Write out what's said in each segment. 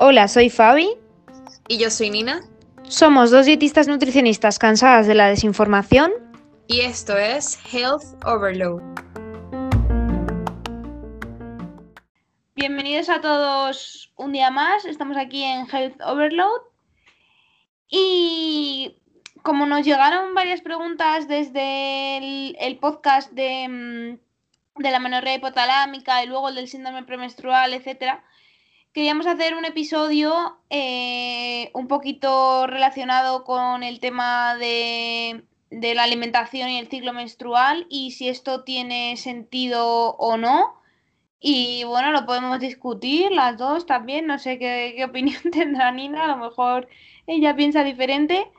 Hola, soy Fabi. Y yo soy Nina. Somos dos dietistas nutricionistas cansadas de la desinformación. Y esto es Health Overload. Bienvenidos a todos un día más. Estamos aquí en Health Overload. Y como nos llegaron varias preguntas desde el, podcast de, mm, de la menorrea hipotalámica y luego el del síndrome premenstrual, etcétera, queríamos hacer un episodio eh, un poquito relacionado con el tema de, de, la alimentación y el ciclo menstrual y si esto tiene sentido o no. Y bueno, lo podemos discutir las dos también. No sé qué, qué opinión tendrá Nina, a lo mejor ella piensa diferente.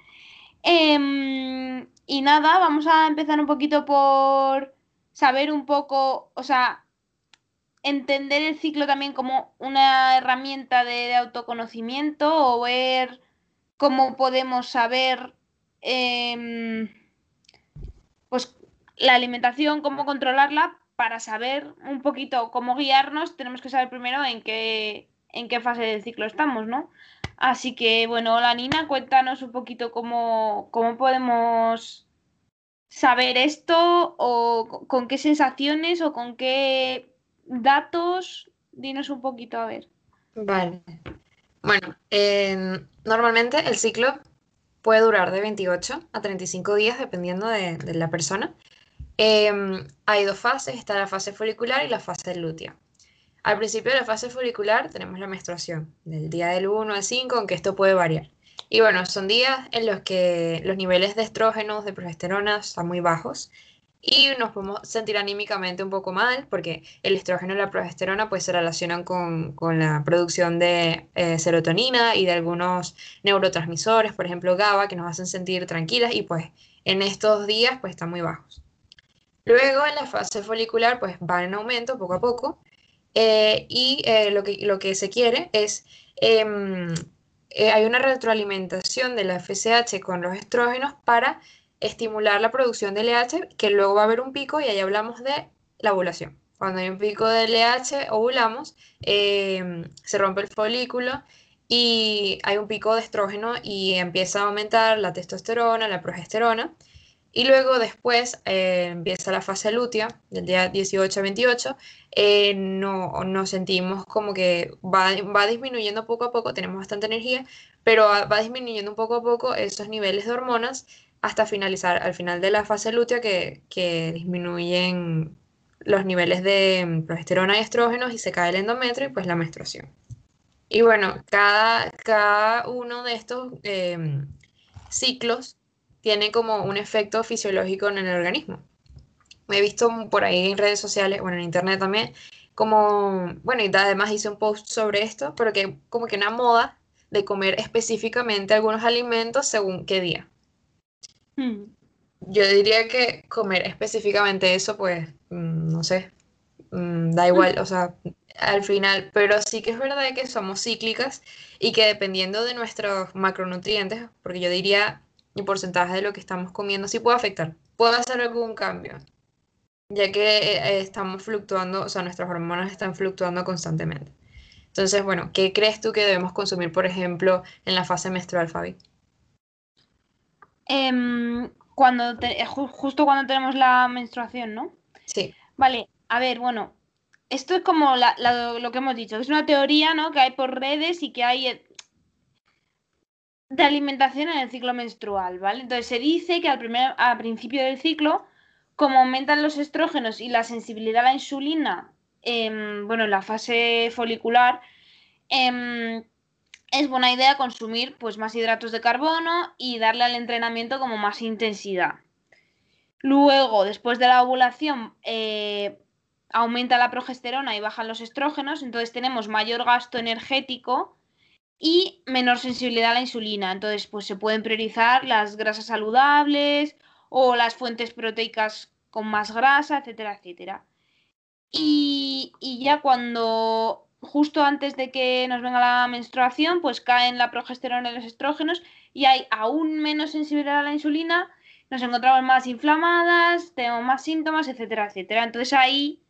Em, y nada, vamos a empezar un poquito por saber un poco, o sea, entender el ciclo también como una herramienta de, autoconocimiento o ver cómo podemos saber em, pues la alimentación, cómo controlarla, para saber un poquito cómo guiarnos, tenemos que saber primero en qué, en qué fase del ciclo estamos, ¿no? Así que, bueno, hola Nina, cuéntanos un poquito cómo, cómo podemos saber esto o con qué sensaciones o con qué datos. Dinos un poquito a ver. Vale. Bueno, normalmente el ciclo puede durar de 28 a 35 días dependiendo de, la persona. Em, hay dos fases, está la fase folicular y la fase lútea. Al principio de la fase folicular tenemos la menstruación, del día del 1 al 5, aunque esto puede variar. Y bueno, son días en los que los niveles de estrógenos, de progesterona están muy bajos y nos podemos sentir anímicamente un poco mal porque el estrógeno y la progesterona pues se relacionan con, la producción de eh, serotonina y de algunos neurotransmisores, por ejemplo GABA, que nos hacen sentir tranquilas y pues en estos días pues están muy bajos. Luego en la fase folicular pues van en aumento poco a poco eh, y eh, lo, que, lo que se quiere es, em, eh, hay una retroalimentación de la FSH con los estrógenos para estimular la producción de LH, que luego va a haber un pico y ahí hablamos de la ovulación. Cuando hay un pico de LH, ovulamos, em, se rompe el folículo y hay un pico de estrógeno y empieza a aumentar la testosterona, la progesterona. Y luego después eh, empieza la fase lútea, del día 18 a 28, eh, no, nos sentimos como que va, va, disminuyendo poco a poco, tenemos bastante energía, pero va disminuyendo poco a poco esos niveles de hormonas hasta finalizar, al final de la fase lútea, que, que disminuyen los niveles de progesterona y estrógenos y se cae el endometrio y pues la menstruación. Y bueno, cada, cada uno de estos eh, ciclos tiene como un efecto fisiológico en el organismo. Me he visto por ahí en redes sociales, bueno, en internet también, como, bueno, y además hice un post sobre esto, pero que como que una moda de comer específicamente algunos alimentos según qué día. Hmm. Yo diría que comer específicamente eso, pues, mm, no sé, mm, da igual, o sea, al final, pero sí que es verdad que somos cíclicas y que dependiendo de nuestros macronutrientes, porque yo diría y porcentaje de lo que estamos comiendo sí puede afectar. Puede hacer algún cambio, ya que eh, estamos fluctuando, o sea, nuestras hormonas están fluctuando constantemente. Entonces, bueno, ¿qué crees tú que debemos consumir, por ejemplo, en la fase menstrual, Fabi? Em, cuando justo cuando tenemos la menstruación, ¿no? Sí. Vale, a ver, bueno, esto es como lo que hemos dicho, es una teoría, ¿no? Que hay por redes y que hay eh, de alimentación en el ciclo menstrual, ¿vale? Entonces se dice que al, primer, principio del ciclo, como aumentan los estrógenos y la sensibilidad a la insulina, bueno, en la fase folicular, em, es buena idea consumir pues, más hidratos de carbono y darle al entrenamiento como más intensidad. Luego, después de la ovulación, eh, aumenta la progesterona y bajan los estrógenos, entonces tenemos mayor gasto energético y menor sensibilidad a la insulina. Entonces, pues se pueden priorizar las grasas saludables o las fuentes proteicas con más grasa, etcétera, etcétera. Y, ya cuando, justo antes de que nos venga la menstruación, pues caen la progesterona y los estrógenos y hay aún menos sensibilidad a la insulina, nos encontramos más inflamadas, tenemos más síntomas, etcétera, etcétera. Entonces ahí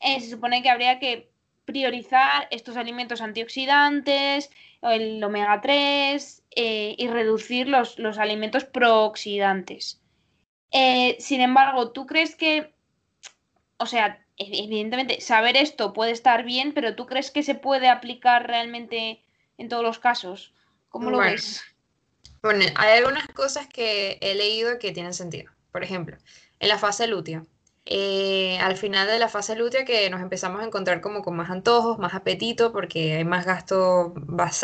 eh, se supone que habría que priorizar estos alimentos antioxidantes, el omega 3 eh, y reducir los, los alimentos prooxidantes. Eh, sin embargo, ¿tú crees que, o sea, evidentemente saber esto puede estar bien, pero ¿tú crees que se puede aplicar realmente en todos los casos? ¿Cómo lo ves? Bueno, hay algunas cosas que he leído que tienen sentido. Por ejemplo, en la fase lútea. Eh, al final de la fase lútea que nos empezamos a encontrar como con más antojos, más apetito, porque hay más gasto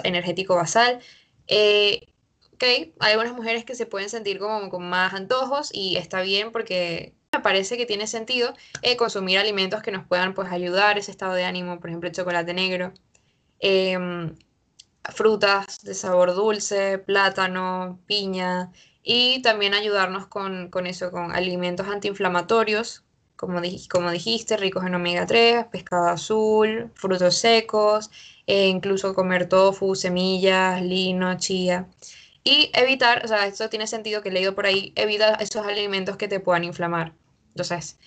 energético basal. Eh, ok, hay algunas mujeres que se pueden sentir como con más antojos y está bien porque me parece que tiene sentido eh, consumir alimentos que nos puedan pues ayudar ese estado de ánimo, por ejemplo, el chocolate negro, em, frutas de sabor dulce, plátano, piña, y también ayudarnos con, con eso, con alimentos antiinflamatorios como, dijiste, ricos en omega 3, pescado azul, frutos secos, e incluso comer tofu, semillas, lino, chía. Y evitar, o sea, esto tiene sentido que he leído por ahí, evita esos alimentos que te puedan inflamar. Entonces,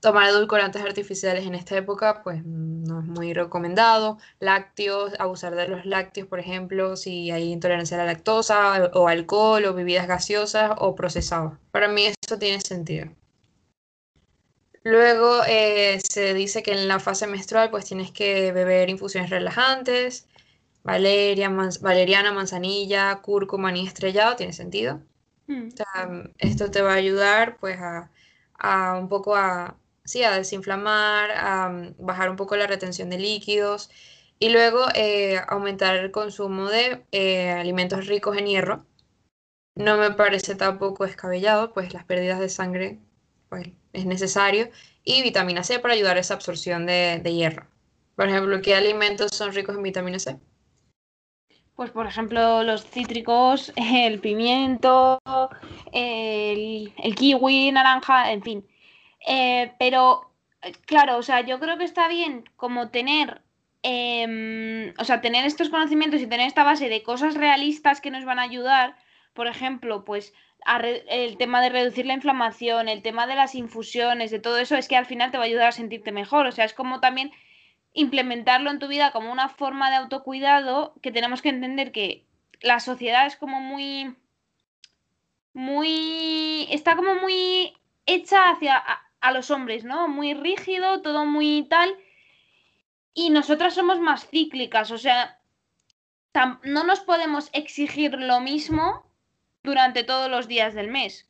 tomar edulcorantes artificiales en esta época, pues no es muy recomendado. Lácteos, abusar de los lácteos, por ejemplo, si hay intolerancia a la lactosa, o alcohol, o bebidas gaseosas, o procesados. Para mí eso tiene sentido. Luego eh, se dice que en la fase menstrual pues tienes que beber infusiones relajantes, valeria, valeriana, manzanilla, cúrcuma, maní estrellado, tiene sentido. Hmm. esto te va a ayudar pues a, un poco a, sí, a desinflamar, a mm, bajar un poco la retención de líquidos y luego eh, aumentar el consumo de eh, alimentos ricos en hierro. No me parece tampoco escabellado, pues las pérdidas de sangre pues, es necesario, y vitamina C para ayudar a esa absorción de, hierro. Por ejemplo, ¿qué alimentos son ricos en vitamina C? Pues por ejemplo los cítricos, el pimiento, el, kiwi, naranja, en fin. Eh, pero claro, o sea, yo creo que está bien como tener, em, o sea, tener estos conocimientos y tener esta base de cosas realistas que nos van a ayudar. Por ejemplo, pues el tema de reducir la inflamación, el tema de las infusiones, de todo eso, es que al final te va a ayudar a sentirte mejor. O sea, es como también implementarlo en tu vida como una forma de autocuidado que tenemos que entender que la sociedad es como muy muy está como muy hecha hacia a, los hombres, ¿no? Muy rígido, todo muy tal y nosotras somos más cíclicas, o sea, no nos podemos exigir lo mismo durante todos los días del mes.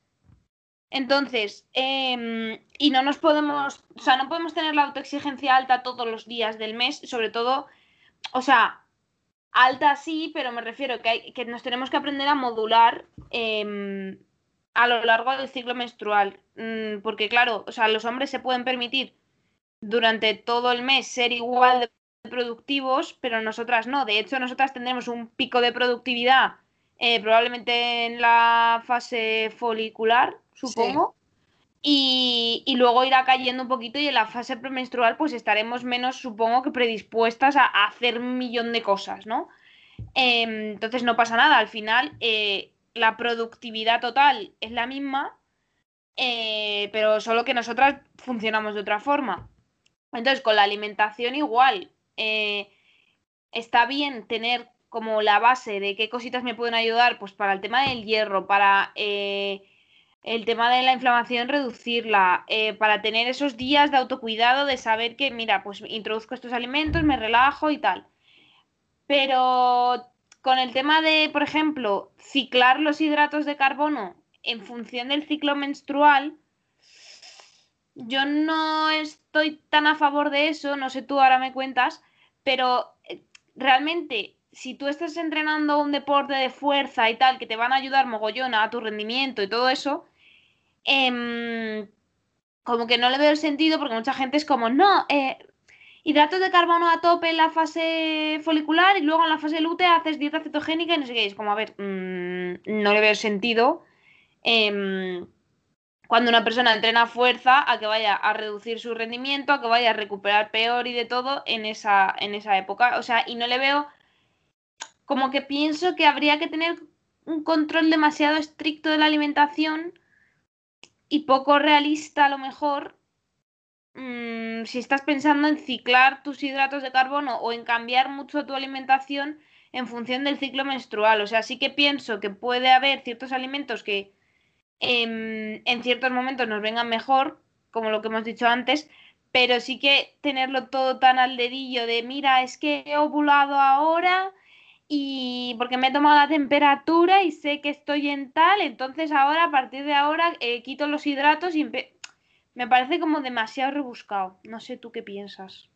Entonces, em, y no nos podemos, o sea, no podemos tener la autoexigencia alta todos los días del mes, sobre todo, o sea, alta sí, pero me refiero que, hay, que nos tenemos que aprender a modular em, a lo largo del ciclo menstrual. Mm, porque claro, o sea, los hombres se pueden permitir durante todo el mes ser igual de productivos, pero nosotras no. De hecho, nosotras tendremos un pico de productividad eh, probablemente en la fase folicular, supongo. Y, luego irá cayendo un poquito y en la fase premenstrual pues estaremos menos, supongo que predispuestas a, hacer un millón de cosas, ¿no? Em, entonces no pasa nada, al final eh, la productividad total es la misma, eh, pero solo que nosotras funcionamos de otra forma. Entonces con la alimentación igual, está bien tener como la base de qué cositas me pueden ayudar, pues para el tema del hierro, para eh, el tema de la inflamación, reducirla, eh, para tener esos días de autocuidado, de saber que, mira, pues introduzco estos alimentos, me relajo y tal. Pero con el tema de, por ejemplo, ciclar los hidratos de carbono en función del ciclo menstrual, yo no estoy tan a favor de eso, no sé tú ahora me cuentas, pero eh, realmente si tú estás entrenando un deporte de fuerza y tal, que te van a ayudar mogollón a tu rendimiento y todo eso, em, como que no le veo el sentido porque mucha gente es como, no, eh, hidratos de carbono a tope en la fase folicular y luego en la fase lútea haces dieta cetogénica y no sé qué. Es como, a ver, mm, no le veo el sentido em, cuando una persona entrena fuerza a que vaya a reducir su rendimiento, a que vaya a recuperar peor y de todo en esa, en esa época. O sea, y no le veo como que pienso que habría que tener un control demasiado estricto de la alimentación y poco realista a lo mejor mm, si estás pensando en ciclar tus hidratos de carbono o en cambiar mucho tu alimentación en función del ciclo menstrual. O sea, sí que pienso que puede haber ciertos alimentos que em, en ciertos momentos nos vengan mejor, como lo que hemos dicho antes, pero sí que tenerlo todo tan al dedillo de, mira, es que he ovulado ahora y porque me he tomado la temperatura y sé que estoy en tal, entonces ahora, a partir de ahora, eh, quito los hidratos y me parece como demasiado rebuscado. No sé tú qué piensas.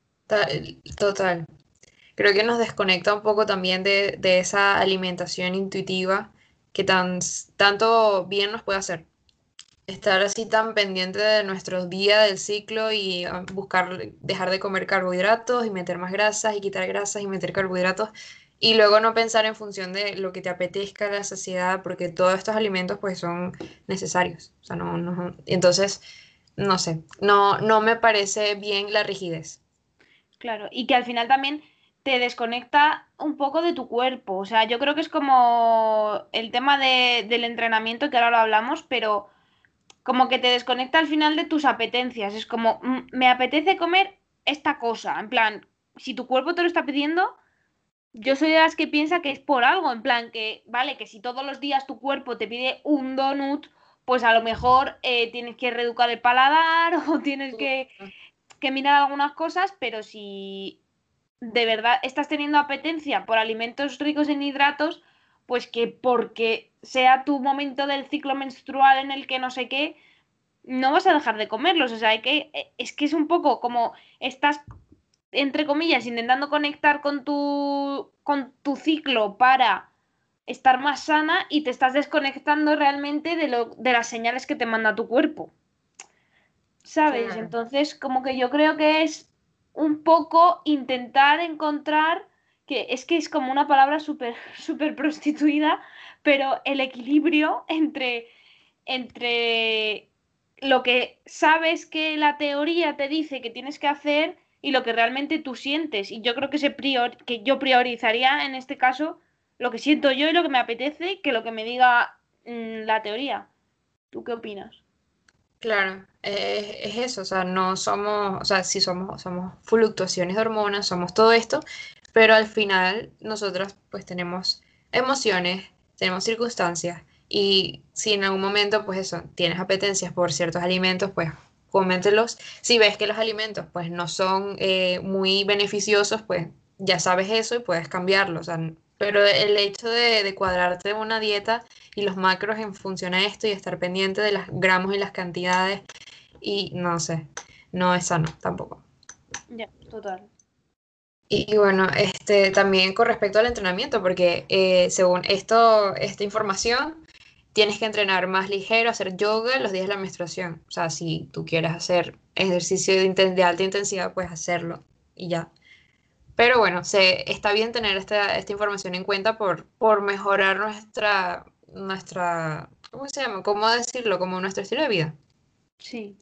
Total. Creo que nos desconecta un poco también de, esa alimentación intuitiva que tan, tanto bien nos puede hacer estar así tan pendiente de nuestro día del ciclo y ah, buscar dejar de comer carbohidratos y meter más grasas y quitar grasas y meter carbohidratos y luego no pensar en función de lo que te apetezca la saciedad porque todos estos alimentos pues son necesarios o sea no, no entonces no sé no no me parece bien la rigidez claro y que al final también te desconecta un poco de tu cuerpo o sea yo creo que es como el tema de, del entrenamiento que ahora lo hablamos pero como que te desconecta al final de tus apetencias. Es como, mm, me apetece comer esta cosa. En plan, si tu cuerpo te lo está pidiendo, yo soy de las que piensa que es por algo. En plan, que, vale, que si todos los días tu cuerpo te pide un donut, pues a lo mejor eh, tienes que reeducar el paladar o tienes que, que mirar algunas cosas, pero si de verdad estás teniendo apetencia por alimentos ricos en hidratos, pues que porque sea tu momento del ciclo menstrual en el que no sé qué, no vas a dejar de comerlos. O sea, hay que, e, es que es un poco como estás, entre comillas, intentando conectar con tu, con tu ciclo para estar más sana y te estás desconectando realmente de, lo, de las señales que te manda tu cuerpo. ¿Sabes? Entonces, como que yo creo que es un poco intentar encontrar que es que es como una palabra súper super prostituida, pero el equilibrio entre, entre lo que sabes que la teoría te dice que tienes que hacer y lo que realmente tú sientes. Y yo creo que, prior, que yo priorizaría en este caso lo que siento yo y lo que me apetece que lo que me diga mm, la teoría. ¿Tú qué opinas? Claro, es eso, o sea, no somos, o sea, sí somos, somos fluctuaciones de hormonas, somos todo esto, pero al final nosotros pues tenemos emociones, tenemos circunstancias y si en algún momento pues eso, tienes apetencias por ciertos alimentos, pues cómetelos. Si ves que los alimentos pues no son eh, muy beneficiosos, pues ya sabes eso y puedes cambiarlos. pero el hecho de, de cuadrarte una dieta y los macros en función a esto y estar pendiente de los gramos y las cantidades y no sé, no es sano tampoco. Ya, total. Y bueno, este, también con respecto al entrenamiento, porque eh, según esto, esta información, tienes que entrenar más ligero, hacer yoga los días de la menstruación. O sea, si tú quieres hacer ejercicio de, alta intensidad, puedes hacerlo y ya. Pero bueno, se, está bien tener esta, esta información en cuenta por, por mejorar nuestra, nuestra, ¿cómo se llama? ¿Cómo decirlo? Como nuestro estilo de vida. Sí.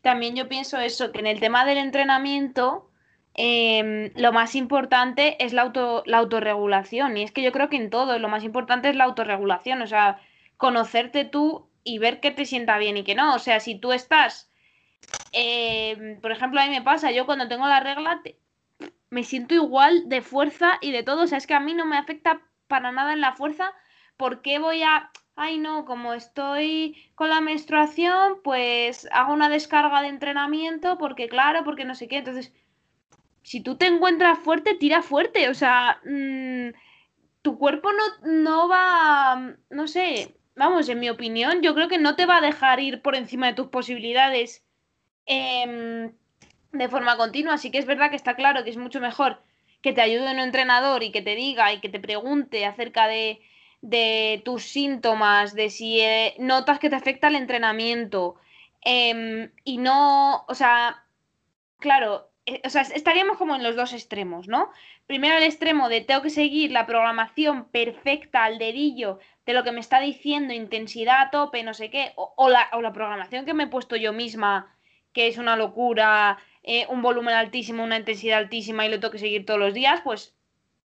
También yo pienso eso, que en el tema del entrenamiento Em, lo más importante es la, auto, la autorregulación. Y es que yo creo que en todo lo más importante es la autorregulación. O sea, conocerte tú y ver qué te sienta bien y qué no. O sea, si tú estás, em, por ejemplo, a mí me pasa, yo cuando tengo la regla me siento igual de fuerza y de todo. O sea, es que a mí no me afecta para nada en la fuerza. ¿Por qué voy a... Ay, no, como estoy con la menstruación, pues hago una descarga de entrenamiento porque, claro, porque no sé qué. Entonces, si tú te encuentras fuerte, tira fuerte. O sea, mm, tu cuerpo no, no va, no sé, vamos, en mi opinión, yo creo que no te va a dejar ir por encima de tus posibilidades em, de forma continua. Así que es verdad que está claro que es mucho mejor que te ayude un entrenador y que te diga y que te pregunte acerca de, de tus síntomas, de si eh, notas que te afecta el entrenamiento. Em, y no, o sea, claro, o sea, estaríamos como en los dos extremos, ¿no? Primero el extremo de tengo que seguir la programación perfecta al dedillo de lo que me está diciendo, intensidad a tope, no sé qué, o, la, programación que me he puesto yo misma, que es una locura, eh, un volumen altísimo, una intensidad altísima y lo tengo que seguir todos los días, pues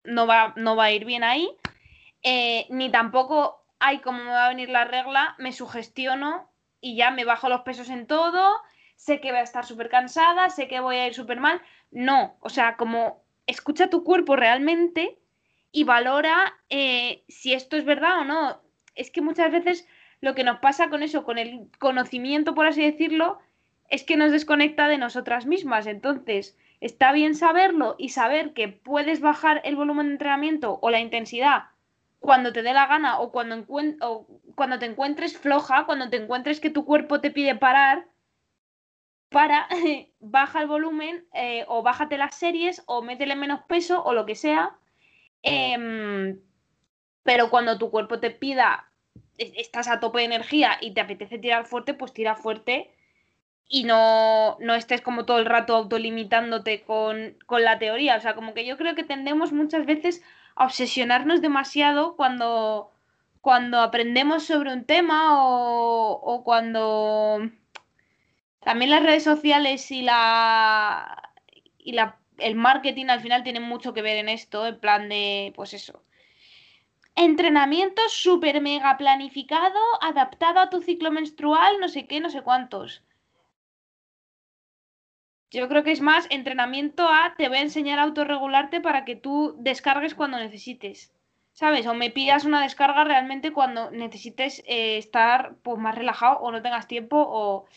no va, no va a ir bien ahí. Eh, ni tampoco hay como me va a venir la regla, me sugestiono y ya me bajo los pesos en todo sé que voy a estar súper cansada, sé que voy a ir súper mal. No, o sea, como escucha tu cuerpo realmente y valora eh, si esto es verdad o no. Es que muchas veces lo que nos pasa con eso, con el conocimiento, por así decirlo, es que nos desconecta de nosotras mismas. Entonces, está bien saberlo y saber que puedes bajar el volumen de entrenamiento o la intensidad cuando te dé la gana o cuando, o cuando te encuentres floja, cuando te encuentres que tu cuerpo te pide parar, para, baja el volumen eh, o bájate las series o métele menos peso o lo que sea. Em, pero cuando tu cuerpo te pida, estás a tope de energía y te apetece tirar fuerte, pues tira fuerte y no, no estés como todo el rato autolimitándote con, con la teoría. O sea, como que yo creo que tendemos muchas veces a obsesionarnos demasiado cuando, cuando aprendemos sobre un tema o, o cuando también las redes sociales y la y la, el marketing al final tienen mucho que ver en esto, en plan de, pues eso. Entrenamiento súper mega planificado, adaptado a tu ciclo menstrual, no sé qué, no sé cuántos. Yo creo que es más entrenamiento a te voy a enseñar a autorregularte para que tú descargues cuando necesites. ¿Sabes? O me pidas una descarga realmente cuando necesites eh, estar pues, más relajado o no tengas tiempo o...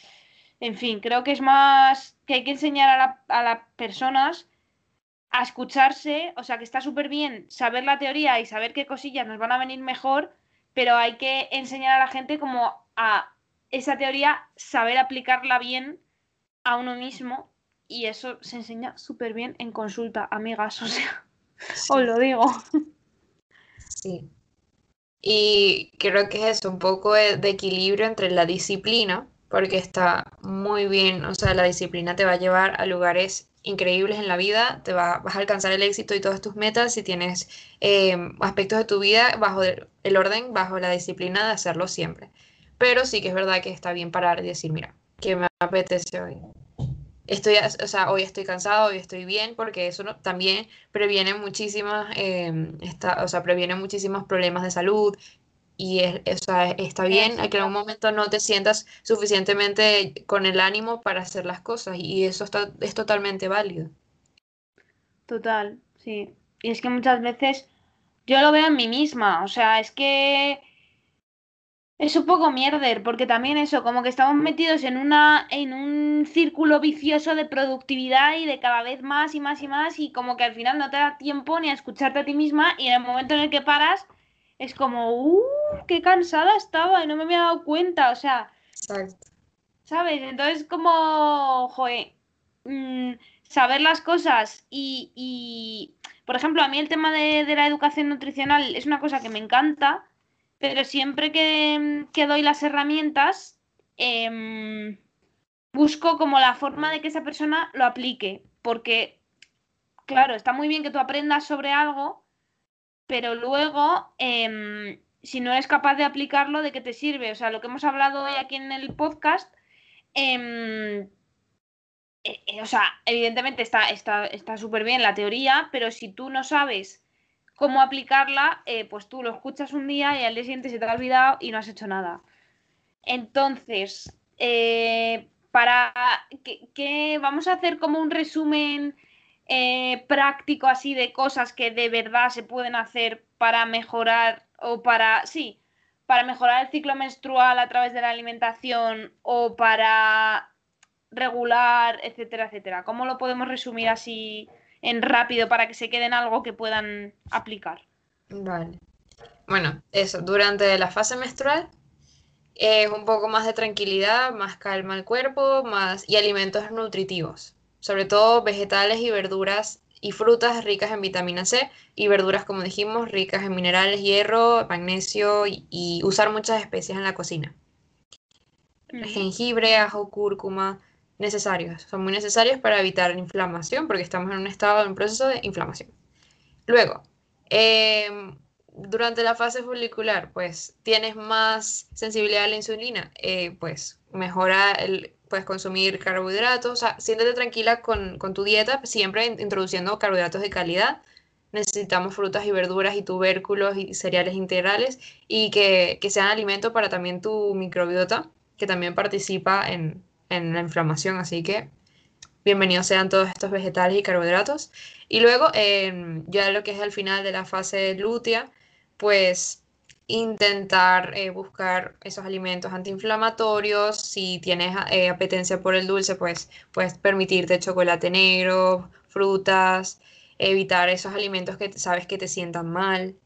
En fin, creo que es más que hay que enseñar a, las personas a escucharse, o sea que está súper bien saber la teoría y saber qué cosillas nos van a venir mejor, pero hay que enseñar a la gente como a esa teoría saber aplicarla bien a uno mismo y eso se enseña súper bien en consulta, amigas, o sea, os lo digo. Sí. Y creo que es eso, un poco de, equilibrio entre la disciplina, porque está muy bien, o sea, la disciplina te va a llevar a lugares increíbles en la vida, te va, vas a alcanzar el éxito y todas tus metas si tienes eh, aspectos de tu vida bajo el orden, bajo la disciplina de hacerlo siempre. Pero sí que es verdad que está bien parar y decir, mira, ¿qué me apetece hoy? estoy, o sea, hoy estoy cansado, hoy estoy bien, porque eso también previene muchísimas, em, o sea, previene muchísimos problemas de salud y es, está bien a que en un momento no te sientas suficientemente con el ánimo para hacer las cosas y eso está, es totalmente válido. Total, sí. Y es que muchas veces yo lo veo en mí misma, o sea, es que es un poco mierder, porque también eso, como que estamos metidos en una, en un círculo vicioso de productividad y de cada vez más y más y más, y como que al final no te da tiempo ni a escucharte a ti misma, y en el momento en el que paras, es como, uh, qué cansada estaba y no me había dado cuenta, o sea. ¿Sabes? Entonces, como, joder, mm, saber las cosas y, y, por ejemplo, a mí el tema de, de la educación nutricional es una cosa que me encanta pero siempre que, doy las herramientas, em, busco como la forma de que esa persona lo aplique, porque, claro, está muy bien que tú aprendas sobre algo, pero luego, em, si no eres capaz de aplicarlo, ¿de qué te sirve? O sea, lo que hemos hablado hoy aquí en el podcast, em, eh, eh, o sea, evidentemente está súper bien la teoría, pero si tú no sabes cómo aplicarla, eh, pues tú lo escuchas un día y al día siguiente se te ha olvidado y no has hecho nada. Entonces, para que, vamos a hacer como un resumen eh, práctico así de cosas que de verdad se pueden hacer para mejorar o para, sí, para mejorar el ciclo menstrual a través de la alimentación o para regular, etcétera, etcétera. ¿Cómo lo podemos resumir así en rápido para que se queden algo que puedan aplicar. Vale. Bueno, eso, durante la fase menstrual es un poco más de tranquilidad, más calma al cuerpo, más y alimentos nutritivos, sobre todo vegetales y verduras y frutas ricas en vitamina C y verduras, como dijimos, ricas en minerales, hierro, magnesio y, usar muchas especias en la cocina. Jengibre, ajo, cúrcuma, necesarios, son muy necesarios para evitar la inflamación, porque estamos en un estado, en un proceso de inflamación. Luego, em, durante la fase folicular, pues tienes más sensibilidad a la insulina, eh, pues mejora el, puedes consumir carbohidratos, o sea, siéntete tranquila con, con tu dieta, siempre introduciendo carbohidratos de calidad. Necesitamos frutas y verduras y tubérculos y cereales integrales y que, que sean alimento para también tu microbiota, que también participa en, en la inflamación, así que bienvenidos sean todos estos vegetales y carbohidratos. Y luego, em, ya lo que es al final de la fase lútea, pues intentar eh, buscar esos alimentos antiinflamatorios. Si tienes eh, apetencia por el dulce, pues puedes permitirte chocolate negro, frutas, evitar esos alimentos que sabes que te sientan mal.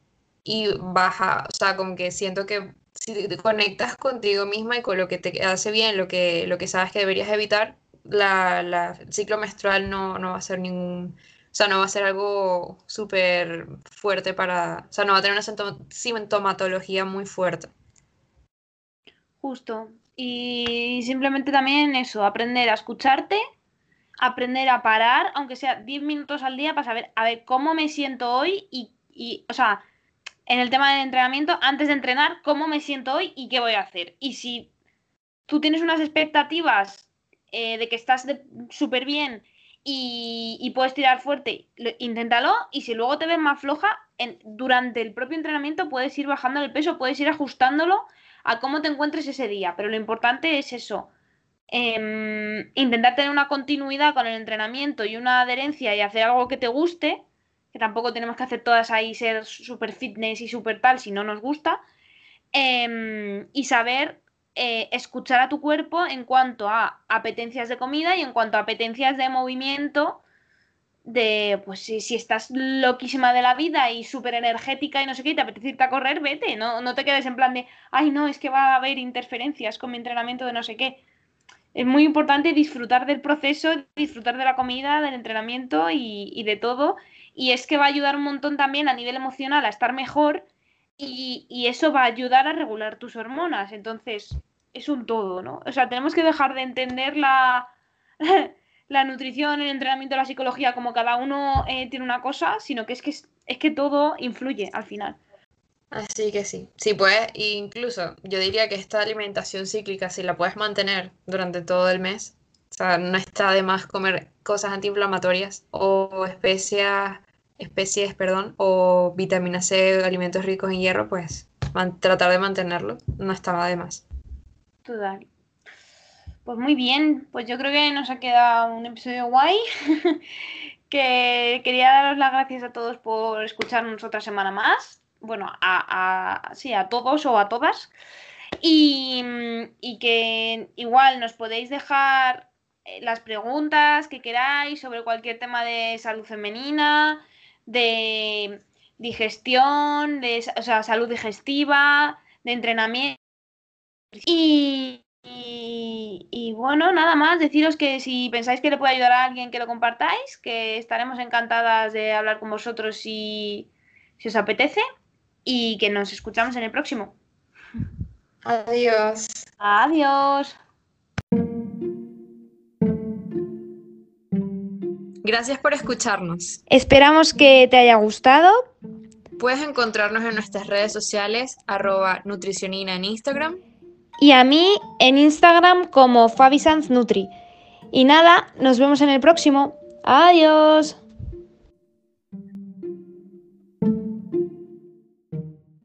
Y baja, o sea, como que siento que si te conectas contigo misma y con lo que te hace bien, lo que, lo que sabes que deberías evitar, la, la el ciclo menstrual no, no va a ser ningún o sea, no va a ser algo súper fuerte para, o sea, no va a tener una sintomatología muy fuerte. Justo. Y simplemente también eso, aprender a escucharte, aprender a parar, aunque sea 10 minutos al día, para saber, a ver, cómo me siento hoy y, y, o sea, en el tema del entrenamiento, antes de entrenar, cómo me siento hoy y qué voy a hacer. Y si tú tienes unas expectativas eh, de que estás súper bien y, puedes tirar fuerte, inténtalo y si luego te ves más floja, durante el propio entrenamiento puedes ir bajando el peso, puedes ir ajustándolo a cómo te encuentres ese día, pero lo importante es eso, em, intentar tener una continuidad con el entrenamiento y una adherencia y hacer algo que te guste, que tampoco tenemos que hacer todas ahí ser super fitness y super tal si no nos gusta, em, y saber eh, escuchar a tu cuerpo en cuanto a apetencias de comida y en cuanto a apetencias de movimiento, de, pues si, estás loquísima de la vida y súper energética y no sé qué, y te apetece irte a correr, vete, no, no te quedes en plan de, ay no, es que va a haber interferencias con mi entrenamiento de no sé qué. Es muy importante disfrutar del proceso, disfrutar de la comida, del entrenamiento y, y de todo. Y es que va a ayudar un montón también a nivel emocional a estar mejor y, eso va a ayudar a regular tus hormonas. Entonces, es un todo, ¿no? O sea, tenemos que dejar de entender la, la nutrición, el entrenamiento, la psicología como cada uno eh, tiene una cosa, sino que es que, es que todo influye al final. Así que sí, sí puedes, incluso yo diría que esta alimentación cíclica, si la puedes mantener durante todo el mes, o sea, no está de más comer cosas antiinflamatorias o especias especies, perdón, o vitamina C, alimentos ricos en hierro, pues tratar de mantenerlo no estaba de más. Total. Pues muy bien, pues yo creo que nos ha quedado un episodio guay. que quería daros las gracias a todos por escucharnos otra semana más. Bueno, a, a, sí, a todos o a todas. Y, que igual nos podéis dejar eh, las preguntas que queráis sobre cualquier tema de salud femenina, de digestión, de o sea, salud digestiva, de entrenamiento. Y, y, bueno, nada más, deciros que si pensáis que le puede ayudar a alguien, que lo compartáis, que estaremos encantadas de hablar con vosotros si, si os apetece y que nos escuchamos en el próximo. Adiós. Adiós. Gracias por escucharnos. Esperamos que te haya gustado. Puedes encontrarnos en nuestras redes sociales, arroba nutricionina en Instagram. Y a mí en Instagram como Nutri. Y nada, nos vemos en el próximo. Adiós.